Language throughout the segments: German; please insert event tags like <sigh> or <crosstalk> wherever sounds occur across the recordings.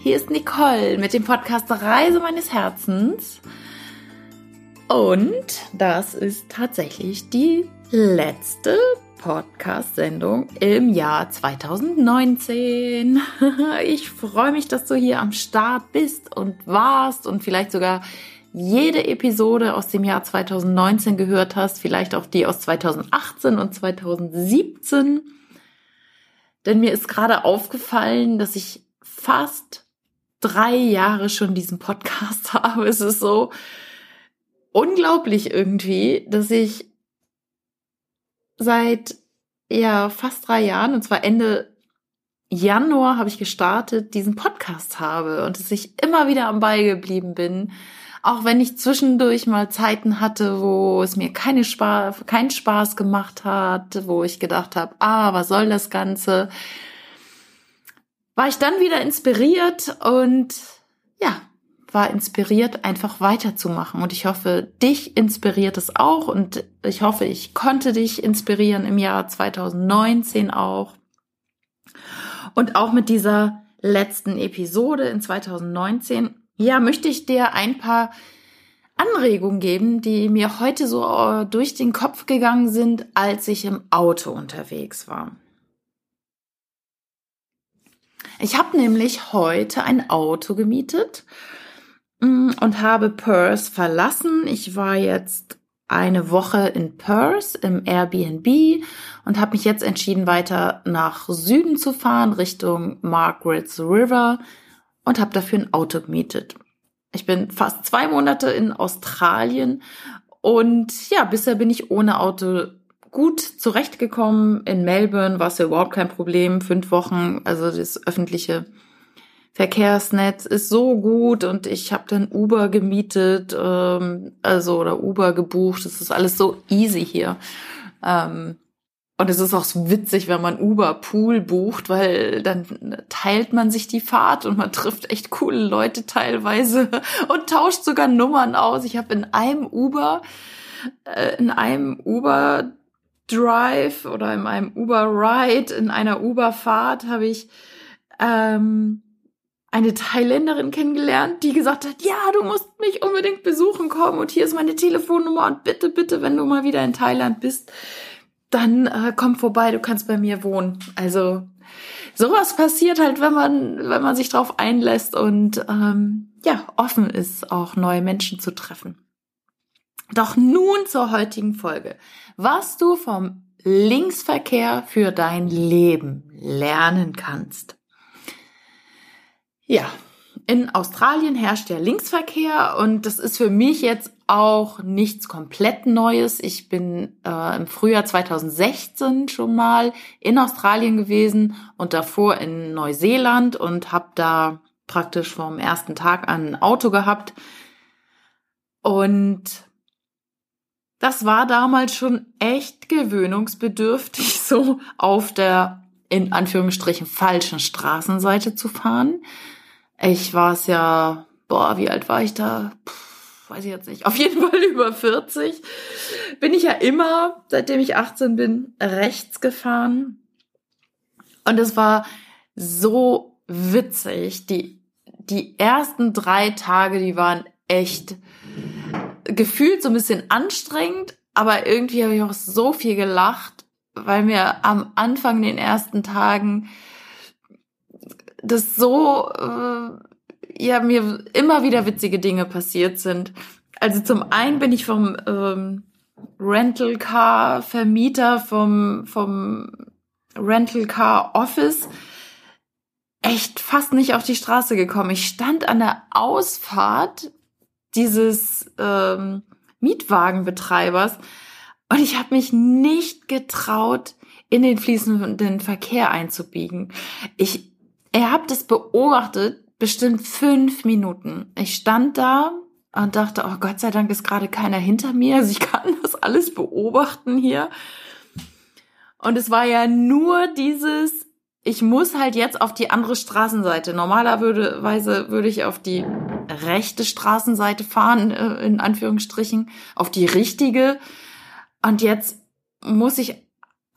Hier ist Nicole mit dem Podcast Reise meines Herzens. Und das ist tatsächlich die letzte Podcast-Sendung im Jahr 2019. <laughs> Ich freue mich, dass du hier am Start bist und warst und vielleicht sogar jede Episode aus dem Jahr 2019 gehört hast, vielleicht auch die aus 2018 und 2017. Denn mir ist gerade aufgefallen, dass ich fast drei Jahre schon diesen Podcast <laughs> habe. Es ist so unglaublich irgendwie, dass ich seit ja fast drei Jahren, und zwar Ende Januar habe ich gestartet, diesen Podcast habe und dass ich immer wieder am Ball geblieben bin. Auch wenn ich zwischendurch mal Zeiten hatte, wo es mir keine Spaß, keinen Spaß gemacht hat, wo ich gedacht habe, ah, was soll das Ganze? War ich dann wieder inspiriert und ja, war inspiriert, einfach weiterzumachen. Und ich hoffe, dich inspiriert es auch. Und ich hoffe, ich konnte dich inspirieren im Jahr 2019 auch. Und auch mit dieser letzten Episode in 2019, ja, möchte ich dir ein paar Anregungen geben, die mir heute so äh, durch den Kopf gegangen sind, als ich im Auto unterwegs war. Ich habe nämlich heute ein Auto gemietet Mm, und habe Perth verlassen. Ich war jetzt eine Woche in Perth im Airbnb und habe mich jetzt entschieden, weiter nach Süden zu fahren, Richtung Margaret's River und habe dafür ein Auto gemietet. Ich bin fast zwei Monate in Australien und ja, bisher bin ich ohne Auto gut zurechtgekommen. In Melbourne war es ja überhaupt kein Problem. Fünf Wochen, also das öffentliche Verkehrsnetz ist so gut und ich habe dann Uber gemietet, ähm, also oder Uber gebucht. Das ist alles so easy hier. Ähm, und es ist auch so witzig, wenn man Uber Pool bucht, weil dann teilt man sich die Fahrt und man trifft echt coole Leute teilweise <laughs> und tauscht sogar Nummern aus. Ich habe in einem Uber, äh, in einem Uber Drive oder in einem Uber Ride, in einer Uber Fahrt habe ich ähm, eine Thailänderin kennengelernt, die gesagt hat, ja, du musst mich unbedingt besuchen kommen und hier ist meine Telefonnummer und bitte, bitte, wenn du mal wieder in Thailand bist, dann äh, komm vorbei, du kannst bei mir wohnen. Also sowas passiert halt, wenn man, wenn man sich drauf einlässt und ähm, ja, offen ist, auch neue Menschen zu treffen. Doch nun zur heutigen Folge. Was du vom Linksverkehr für dein Leben lernen kannst. Ja, in Australien herrscht ja Linksverkehr und das ist für mich jetzt auch nichts komplett Neues. Ich bin äh, im Frühjahr 2016 schon mal in Australien gewesen und davor in Neuseeland und habe da praktisch vom ersten Tag an ein Auto gehabt. Und das war damals schon echt gewöhnungsbedürftig, <laughs> so auf der in Anführungsstrichen falschen Straßenseite zu fahren. Ich war es ja, boah, wie alt war ich da? Puh, weiß ich jetzt nicht. Auf jeden <laughs> Fall über 40. Bin ich ja immer, seitdem ich 18 bin, rechts gefahren. Und es war so witzig. Die, die ersten drei Tage, die waren echt gefühlt so ein bisschen anstrengend, aber irgendwie habe ich auch so viel gelacht, weil mir am Anfang den ersten Tagen das so, äh, ja, mir immer wieder witzige Dinge passiert sind. Also zum einen bin ich vom ähm, Rental Car Vermieter vom, vom Rental Car Office echt fast nicht auf die Straße gekommen. Ich stand an der Ausfahrt dieses ähm, Mietwagenbetreibers und ich habe mich nicht getraut, in den fließenden Verkehr einzubiegen. Ich Ihr habt es beobachtet, bestimmt fünf Minuten. Ich stand da und dachte, oh Gott sei Dank ist gerade keiner hinter mir. Also ich kann das alles beobachten hier. Und es war ja nur dieses, ich muss halt jetzt auf die andere Straßenseite. Normalerweise würde ich auf die rechte Straßenseite fahren, äh, in Anführungsstrichen, auf die richtige. Und jetzt muss ich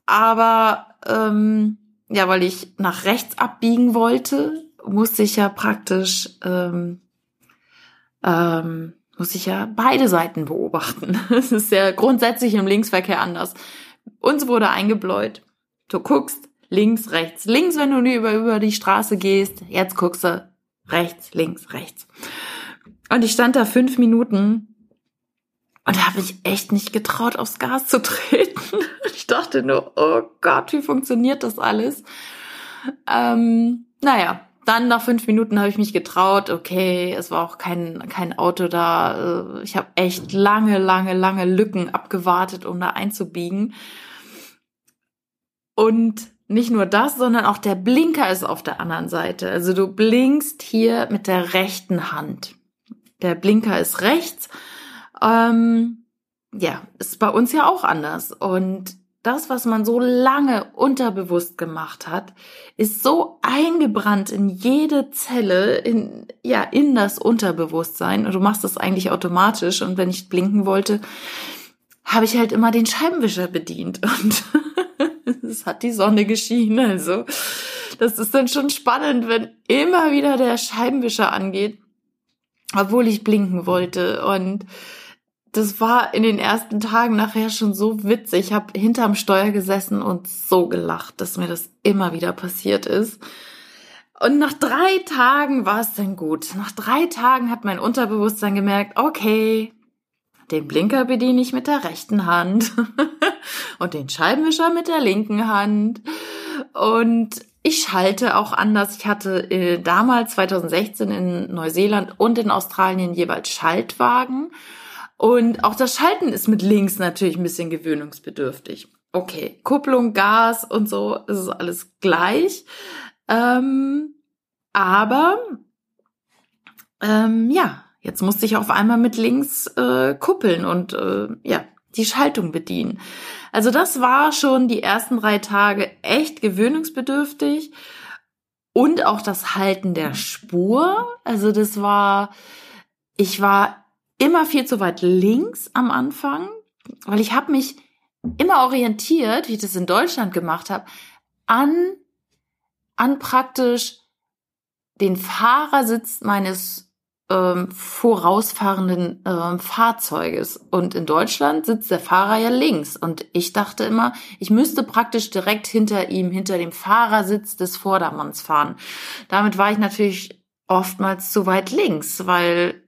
aber ähm, ja, weil ich nach rechts abbiegen wollte, musste ich ja praktisch, ähm, ähm, muss ich ja beide Seiten beobachten. <laughs> Es ist ja grundsätzlich im Linksverkehr anders. Uns wurde eingebläut. Du guckst links, rechts. Links, wenn du über, über die Straße gehst. Jetzt guckst du rechts, links, rechts. Und ich stand da fünf Minuten und da habe ich echt nicht getraut, aufs Gas zu treten. <laughs> Ich dachte nur, oh Gott, wie funktioniert das alles? Ähm, naja, dann nach fünf Minuten habe ich mich getraut. Okay, es war auch kein, kein Auto da. Äh, ich habe echt lange, lange, lange Lücken abgewartet, um da einzubiegen. Und nicht nur das, sondern auch der Blinker ist auf der anderen Seite. Also du blinkst hier mit der rechten Hand. Der Blinker ist rechts. Ähm, ja, ist bei uns ja auch anders. Und das, was man so lange unterbewusst gemacht hat, ist so eingebrannt in jede Zelle, in, ja, in das Unterbewusstsein. Und du machst das eigentlich automatisch. Und wenn ich blinken wollte, habe ich halt immer den Scheibenwischer bedient. <laughs> Und es hat die Sonne geschienen. Also, das ist dann schon spannend, wenn immer wieder der Scheibenwischer angeht, obwohl ich blinken wollte. Und das war in den ersten Tagen nachher schon so witzig. Ich habe hinterm Steuer gesessen und so gelacht, dass mir das immer wieder passiert ist. Und nach drei Tagen war es dann gut. Nach drei Tagen hat mein Unterbewusstsein gemerkt, okay, den Blinker bediene ich mit der rechten Hand <laughs> und den Scheibenwischer mit der linken Hand. Und ich schalte auch anders. Ich hatte äh, damals 2016 in Neuseeland und in Australien jeweils Schaltwagen. Und auch das Schalten ist mit links natürlich ein bisschen gewöhnungsbedürftig. Okay, Kupplung, Gas und so, ist es alles gleich. Ähm, aber ähm, ja, jetzt musste ich auf einmal mit links äh, kuppeln und äh, ja, die Schaltung bedienen. Also das war schon die ersten drei Tage echt gewöhnungsbedürftig und auch das Halten der Spur. Also das war, ich war immer viel zu weit links am Anfang, weil ich habe mich immer orientiert, wie ich das in Deutschland gemacht habe, an, an praktisch den Fahrersitz meines ähm, vorausfahrenden ähm, Fahrzeuges. Und in Deutschland sitzt der Fahrer ja links. Und ich dachte immer, ich müsste praktisch direkt hinter ihm, hinter dem Fahrersitz des Vordermanns fahren. Damit war ich natürlich oftmals zu weit links, weil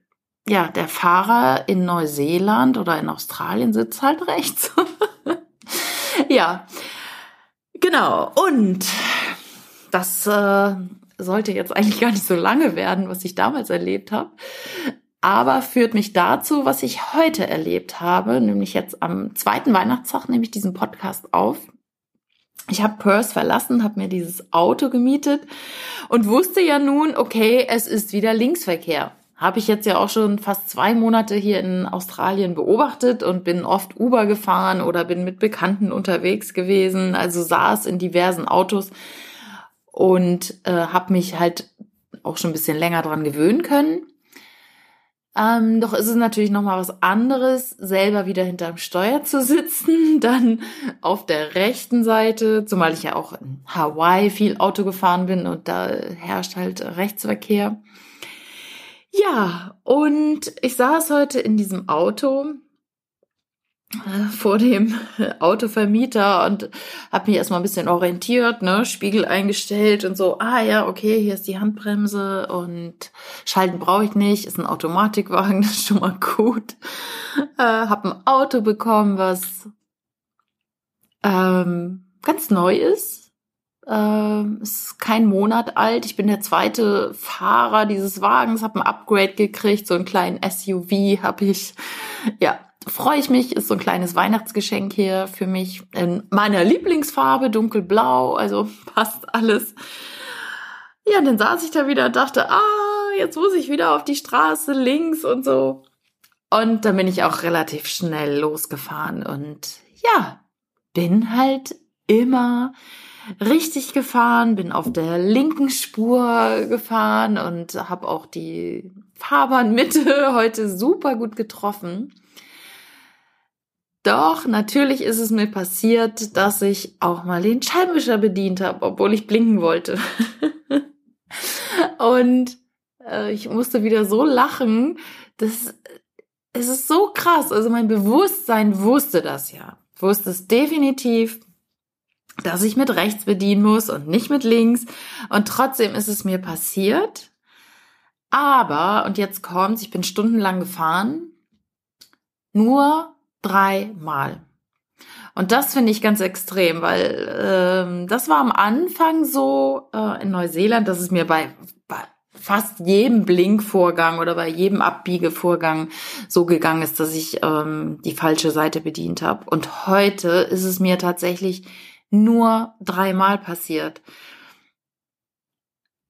ja, der Fahrer in Neuseeland oder in Australien sitzt halt rechts. <laughs> ja, genau. Und das äh, sollte jetzt eigentlich gar nicht so lange werden, was ich damals erlebt habe. Aber führt mich dazu, was ich heute erlebt habe, nämlich jetzt am zweiten Weihnachtstag nehme ich diesen Podcast auf. Ich habe Perth verlassen, habe mir dieses Auto gemietet und wusste ja nun, okay, es ist wieder Linksverkehr habe ich jetzt ja auch schon fast zwei Monate hier in Australien beobachtet und bin oft Uber gefahren oder bin mit Bekannten unterwegs gewesen, also saß in diversen Autos und äh, habe mich halt auch schon ein bisschen länger dran gewöhnen können. Ähm, doch ist es natürlich noch mal was anderes, selber wieder hinterm Steuer zu sitzen, <laughs> dann auf der rechten Seite, zumal ich ja auch in Hawaii viel Auto gefahren bin und da herrscht halt Rechtsverkehr. Ja, und ich saß heute in diesem Auto vor dem Autovermieter und habe mich erstmal ein bisschen orientiert, ne, Spiegel eingestellt und so, ah ja, okay, hier ist die Handbremse und Schalten brauche ich nicht, ist ein Automatikwagen, <laughs> das ist schon mal gut. Äh, hab ein Auto bekommen, was ähm, ganz neu ist, ähm, ist kein Monat alt. Ich bin der zweite Fahrer dieses Wagens, habe ein Upgrade gekriegt, so einen kleinen SUV habe ich. Ja, freue ich mich. Ist so ein kleines Weihnachtsgeschenk hier für mich in meiner Lieblingsfarbe, dunkelblau. Also passt alles. Ja, dann saß ich da wieder und dachte, ah, jetzt muss ich wieder auf die Straße links und so. Und dann bin ich auch relativ schnell losgefahren und ja, bin halt immer richtig gefahren, bin auf der linken Spur gefahren und habe auch die Fahrbahnmitte <laughs> heute super gut getroffen. Doch, natürlich ist es mir passiert, dass ich auch mal den Scheibenwischer bedient habe, obwohl ich blinken wollte. <laughs> Und äh, ich musste wieder so lachen. Das, es ist so krass. Also mein Bewusstsein wusste das ja. Wusste es definitiv, dass ich mit rechts bedienen muss und nicht mit links. Und trotzdem ist es mir passiert. Aber, und jetzt kommt's, ich bin stundenlang gefahren, nur dreimal. Und das finde ich ganz extrem, weil ähm, das war am Anfang so äh, in Neuseeland, dass es mir bei, bei fast jedem Blinkvorgang oder bei jedem Abbiegevorgang so gegangen ist, dass ich ähm, die falsche Seite bedient habe. Und heute ist es mir tatsächlich nur dreimal passiert.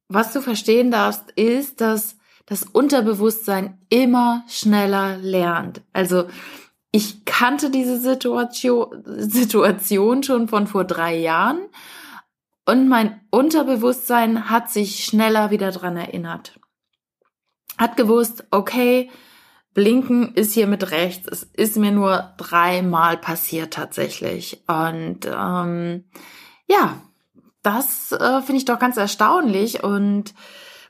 Was du verstehen darfst, ist, dass das Unterbewusstsein immer schneller lernt. Also ich kannte diese Situation, Situation schon von vor drei Jahren und mein Unterbewusstsein hat sich schneller wieder dran erinnert. Hat gewusst, okay, Blinken ist hier mit rechts. Es ist mir nur dreimal passiert tatsächlich. Und ähm, ja, das äh, finde ich doch ganz erstaunlich. Und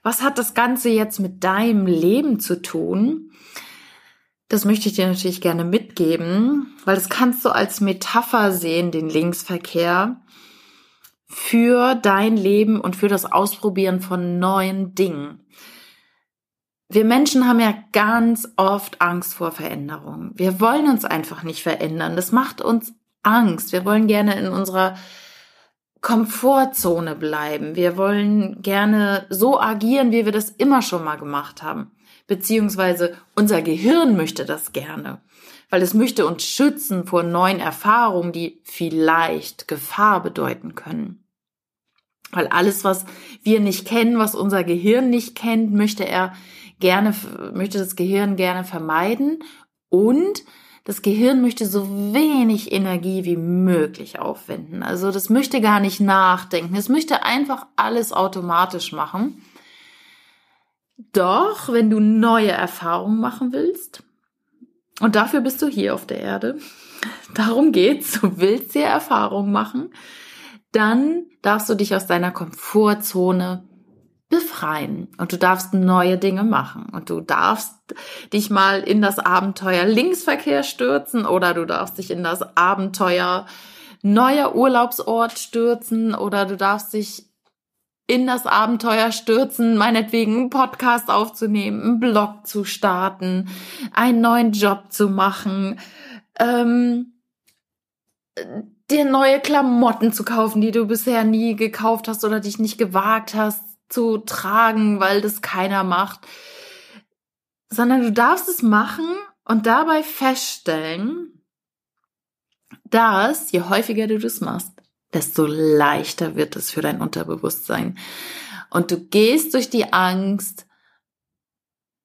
was hat das Ganze jetzt mit deinem Leben zu tun? Das möchte ich dir natürlich gerne mitgeben, weil das kannst du als Metapher sehen, den Linksverkehr, für dein Leben und für das Ausprobieren von neuen Dingen. Wir Menschen haben ja ganz oft Angst vor Veränderung. Wir wollen uns einfach nicht verändern. Das macht uns Angst. Wir wollen gerne in unserer Komfortzone bleiben. Wir wollen gerne so agieren, wie wir das immer schon mal gemacht haben beziehungsweise unser Gehirn möchte das gerne, weil es möchte uns schützen vor neuen Erfahrungen, die vielleicht Gefahr bedeuten können. Weil alles, was wir nicht kennen, was unser Gehirn nicht kennt, möchte er gerne, möchte das Gehirn gerne vermeiden und das Gehirn möchte so wenig Energie wie möglich aufwenden. Also das möchte gar nicht nachdenken. Es möchte einfach alles automatisch machen. Doch, wenn du neue Erfahrungen machen willst, und dafür bist du hier auf der Erde, <laughs> darum geht's, du willst dir Erfahrungen machen, dann darfst du dich aus deiner Komfortzone befreien. Und du darfst neue Dinge machen. Und du darfst dich mal in das Abenteuer Linksverkehr stürzen oder du darfst dich in das Abenteuer neuer Urlaubsort stürzen oder du darfst dich in das Abenteuer stürzen, meinetwegen einen Podcast aufzunehmen, einen Blog zu starten, einen neuen Job zu machen, ähm, dir neue Klamotten zu kaufen, die du bisher nie gekauft hast oder dich nicht gewagt hast zu tragen, weil das keiner macht, sondern du darfst es machen und dabei feststellen, dass je häufiger du das machst, desto leichter wird es für dein Unterbewusstsein. Und du gehst durch die Angst.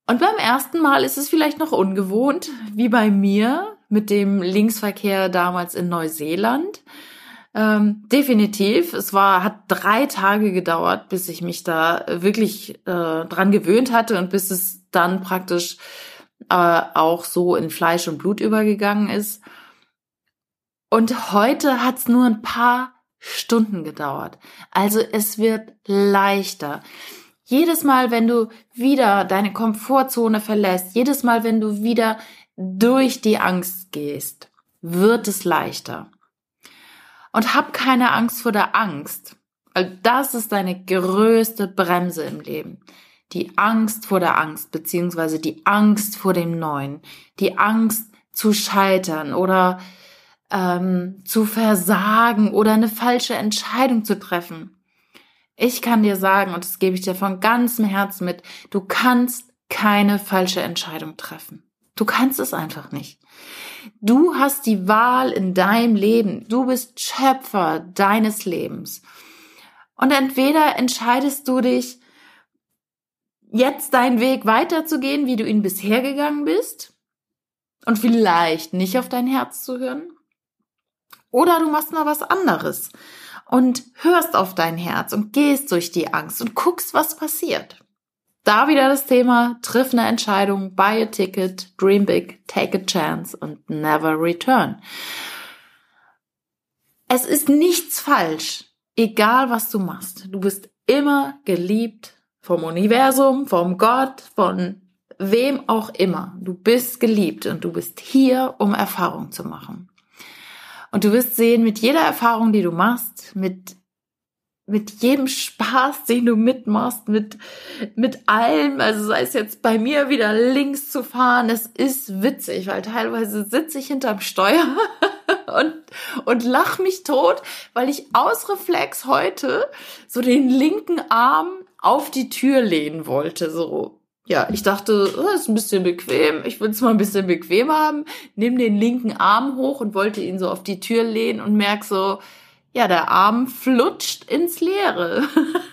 Und beim ersten Mal ist es vielleicht noch ungewohnt, wie bei mir mit dem Linksverkehr damals in Neuseeland. Ähm, definitiv. Es war, hat drei Tage gedauert, bis ich mich da wirklich äh, dran gewöhnt hatte und bis es dann praktisch äh, auch so in Fleisch und Blut übergegangen ist. Und heute hat's nur ein paar Stunden gedauert. Also es wird leichter. Jedes Mal, wenn du wieder deine Komfortzone verlässt, jedes Mal, wenn du wieder durch die Angst gehst, wird es leichter. Und hab keine Angst vor der Angst, das ist deine größte Bremse im Leben. Die Angst vor der Angst, beziehungsweise die Angst vor dem Neuen, die Angst zu scheitern oder ähm, zu versagen oder eine falsche Entscheidung zu treffen. Ich kann dir sagen, und das gebe ich dir von ganzem Herzen mit, du kannst keine falsche Entscheidung treffen. Du kannst es einfach nicht. Du hast die Wahl in deinem Leben. Du bist Schöpfer deines Lebens. Und entweder entscheidest du dich, jetzt deinen Weg weiterzugehen, wie du ihn bisher gegangen bist, und vielleicht nicht auf dein Herz zu hören, oder du machst mal was anderes und hörst auf dein Herz und gehst durch die Angst und guckst, was passiert. Da wieder das Thema, triff eine Entscheidung, buy a ticket, dream big, take a chance und never return. Es ist nichts falsch, egal was du machst. Du bist immer geliebt vom Universum, vom Gott, von wem auch immer. Du bist geliebt und du bist hier, um Erfahrung zu machen. Und du wirst sehen, mit jeder Erfahrung, die du machst, mit mit jedem Spaß, den du mitmachst, mit, mit allem, also sei es jetzt bei mir wieder links zu fahren, es ist witzig, weil teilweise sitze ich hinterm Steuer <laughs> und, und lach mich tot, weil ich aus Reflex heute so den linken Arm auf die Tür lehnen wollte, so. Ja, ich dachte, oh, ist ein bisschen bequem. Ich will es mal ein bisschen bequem haben. Nimm den linken Arm hoch und wollte ihn so auf die Tür lehnen und merk so, ja, der Arm flutscht ins Leere,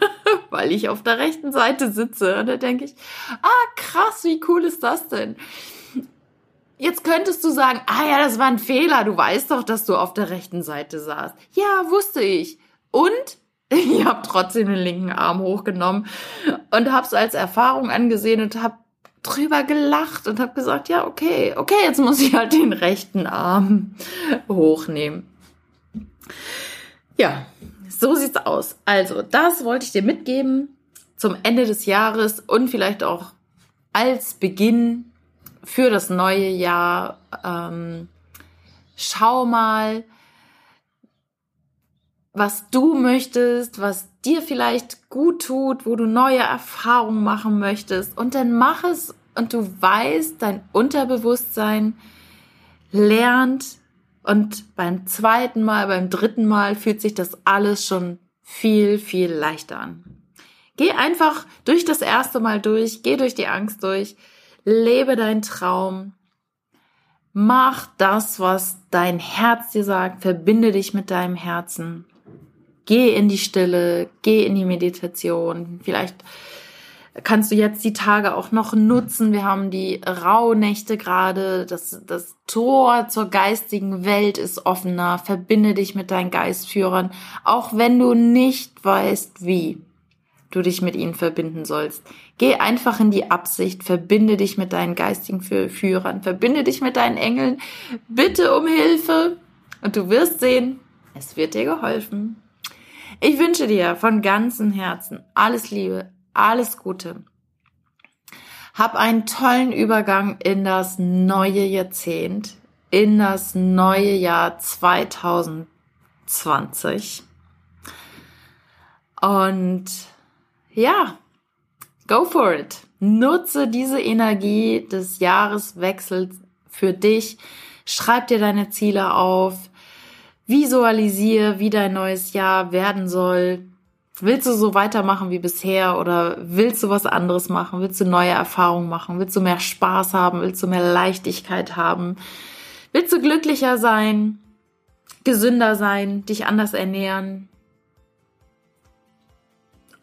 <laughs> weil ich auf der rechten Seite sitze. Und da denke ich, ah, krass, wie cool ist das denn? Jetzt könntest du sagen, ah ja, das war ein Fehler. Du weißt doch, dass du auf der rechten Seite saßt. Ja, wusste ich. Und <laughs> ich habe trotzdem den linken Arm hochgenommen und habe es als Erfahrung angesehen und habe drüber gelacht und habe gesagt, ja, okay, okay, jetzt muss ich halt den rechten Arm hochnehmen. Ja, so sieht's aus. Also, das wollte ich dir mitgeben zum Ende des Jahres und vielleicht auch als Beginn für das neue Jahr. Ähm, schau mal, was du möchtest, was dir vielleicht gut tut, wo du neue Erfahrungen machen möchtest. Und dann mach es und du weißt, dein Unterbewusstsein lernt und beim zweiten Mal, beim dritten Mal fühlt sich das alles schon viel, viel leichter an. Geh einfach durch das erste Mal durch, geh durch die Angst durch, lebe deinen Traum, mach das, was dein Herz dir sagt, verbinde dich mit deinem Herzen, geh in die Stille, geh in die Meditation, vielleicht kannst du jetzt die Tage auch noch nutzen. Wir haben die Rauhnächte gerade. Das, das Tor zur geistigen Welt ist offener. Verbinde dich mit deinen Geistführern, auch wenn du nicht weißt, wie du dich mit ihnen verbinden sollst. Geh einfach in die Absicht, verbinde dich mit deinen geistigen Führern, verbinde dich mit deinen Engeln, bitte um Hilfe und du wirst sehen, es wird dir geholfen. Ich wünsche dir von ganzem Herzen alles Liebe, alles Gute. Hab einen tollen Übergang in das neue Jahrzehnt, in das neue Jahr 2020. Und ja, go for it. Nutze diese Energie des Jahreswechsels für dich. Schreib dir deine Ziele auf. Visualisiere, wie dein neues Jahr werden soll. Willst du so weitermachen wie bisher oder willst du was anderes machen? Willst du neue Erfahrungen machen? Willst du mehr Spaß haben? Willst du mehr Leichtigkeit haben? Willst du glücklicher sein? Gesünder sein? Dich anders ernähren?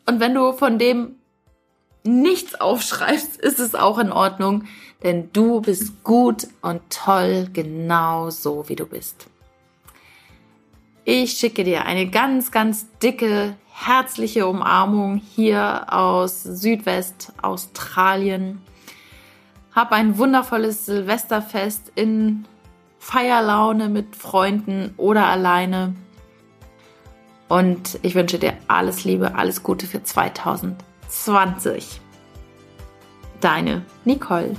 Und wenn du von dem nichts aufschreibst, ist es auch in Ordnung, denn du bist gut und toll, genau so wie du bist. Ich schicke dir eine ganz, ganz dicke, herzliche Umarmung hier aus Südwest-Australien. Hab ein wundervolles Silvesterfest in Feierlaune mit Freunden oder alleine. Und ich wünsche dir alles Liebe, alles Gute für 2020. Deine Nicole.